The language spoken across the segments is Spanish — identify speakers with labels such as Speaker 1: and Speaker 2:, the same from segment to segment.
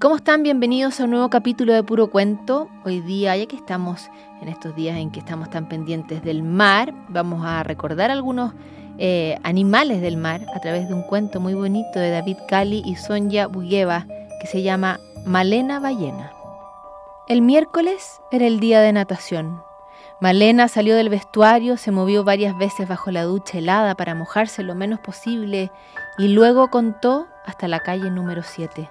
Speaker 1: ¿Cómo están? Bienvenidos a un nuevo capítulo de Puro Cuento. Hoy día, ya que estamos en estos días en que estamos tan pendientes del mar, vamos a recordar algunos eh, animales del mar a través de un cuento muy bonito de David Cali y Sonja Bugeva que se llama Malena Ballena. El miércoles era el día de natación. Malena salió del vestuario, se movió varias veces bajo la ducha helada para mojarse lo menos posible y luego contó hasta la calle número 7.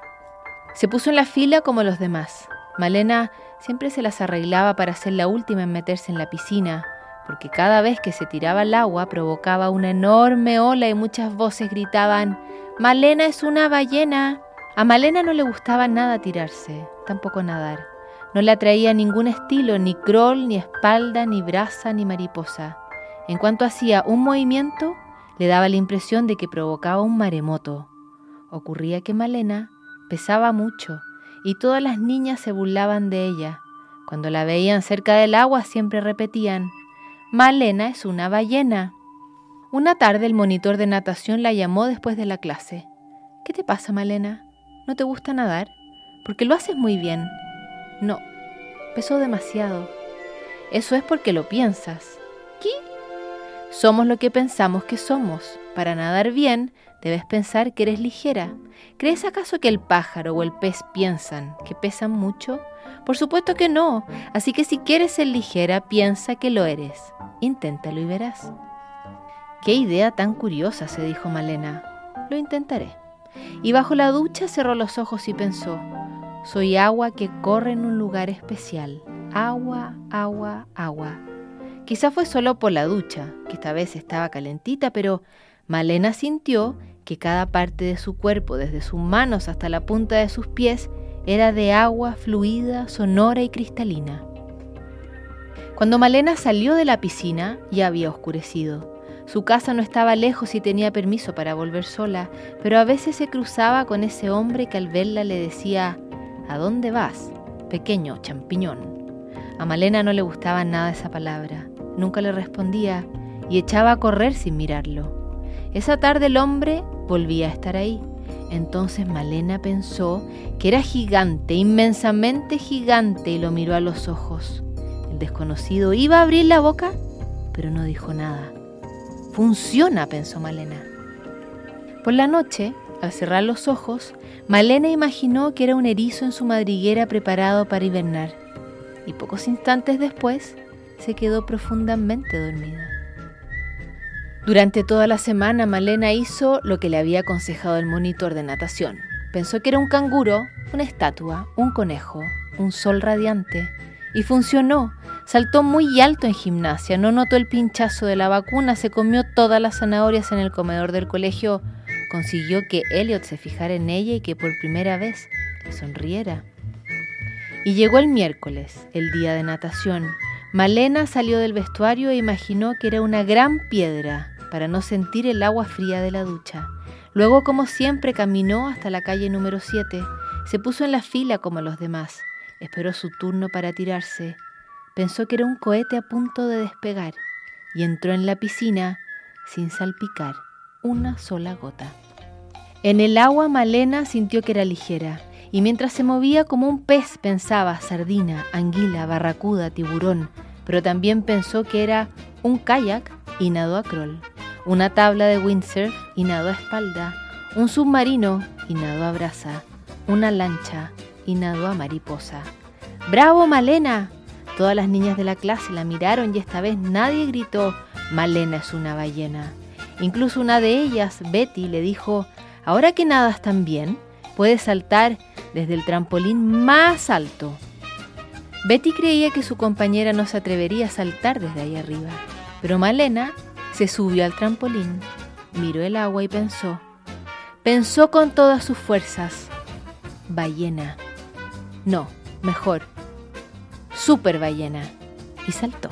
Speaker 1: Se puso en la fila como los demás. Malena siempre se las arreglaba para ser la última en meterse en la piscina, porque cada vez que se tiraba al agua provocaba una enorme ola y muchas voces gritaban, Malena es una ballena. A Malena no le gustaba nada tirarse, tampoco nadar. No le atraía ningún estilo, ni crawl, ni espalda, ni brasa, ni mariposa. En cuanto hacía un movimiento, le daba la impresión de que provocaba un maremoto. Ocurría que Malena pesaba mucho y todas las niñas se burlaban de ella. Cuando la veían cerca del agua siempre repetían, Malena es una ballena. Una tarde el monitor de natación la llamó después de la clase. ¿Qué te pasa, Malena? ¿No te gusta nadar? Porque lo haces muy bien. No, pesó demasiado. Eso es porque lo piensas. ¿Qué? Somos lo que pensamos que somos. Para nadar bien, debes pensar que eres ligera. ¿Crees acaso que el pájaro o el pez piensan que pesan mucho? Por supuesto que no. Así que si quieres ser ligera, piensa que lo eres. Inténtalo y verás. Qué idea tan curiosa, se dijo Malena. Lo intentaré. Y bajo la ducha cerró los ojos y pensó, soy agua que corre en un lugar especial. Agua, agua, agua. Quizá fue solo por la ducha, que esta vez estaba calentita, pero Malena sintió que cada parte de su cuerpo, desde sus manos hasta la punta de sus pies, era de agua fluida, sonora y cristalina. Cuando Malena salió de la piscina, ya había oscurecido. Su casa no estaba lejos y tenía permiso para volver sola, pero a veces se cruzaba con ese hombre que al verla le decía, ¿A dónde vas, pequeño champiñón? A Malena no le gustaba nada esa palabra nunca le respondía y echaba a correr sin mirarlo. Esa tarde el hombre volvía a estar ahí. Entonces Malena pensó que era gigante, inmensamente gigante, y lo miró a los ojos. El desconocido iba a abrir la boca, pero no dijo nada. Funciona, pensó Malena. Por la noche, al cerrar los ojos, Malena imaginó que era un erizo en su madriguera preparado para hibernar. Y pocos instantes después, se quedó profundamente dormida. Durante toda la semana Malena hizo lo que le había aconsejado el monitor de natación. Pensó que era un canguro, una estatua, un conejo, un sol radiante. Y funcionó. Saltó muy alto en gimnasia, no notó el pinchazo de la vacuna, se comió todas las zanahorias en el comedor del colegio, consiguió que Elliot se fijara en ella y que por primera vez le sonriera. Y llegó el miércoles, el día de natación, Malena salió del vestuario e imaginó que era una gran piedra para no sentir el agua fría de la ducha. Luego, como siempre, caminó hasta la calle número 7. Se puso en la fila como los demás. Esperó su turno para tirarse. Pensó que era un cohete a punto de despegar y entró en la piscina sin salpicar una sola gota. En el agua Malena sintió que era ligera y mientras se movía como un pez pensaba sardina, anguila, barracuda, tiburón, pero también pensó que era un kayak y nadó a crawl, una tabla de windsurf y nadó a espalda, un submarino y nadó a brasa, una lancha y nadó a mariposa. ¡Bravo, Malena! Todas las niñas de la clase la miraron y esta vez nadie gritó, Malena es una ballena. Incluso una de ellas, Betty, le dijo, ahora que nadas tan bien, puedes saltar desde el trampolín más alto. Betty creía que su compañera no se atrevería a saltar desde ahí arriba, pero Malena se subió al trampolín, miró el agua y pensó. Pensó con todas sus fuerzas. Ballena. No, mejor. Super ballena. Y saltó.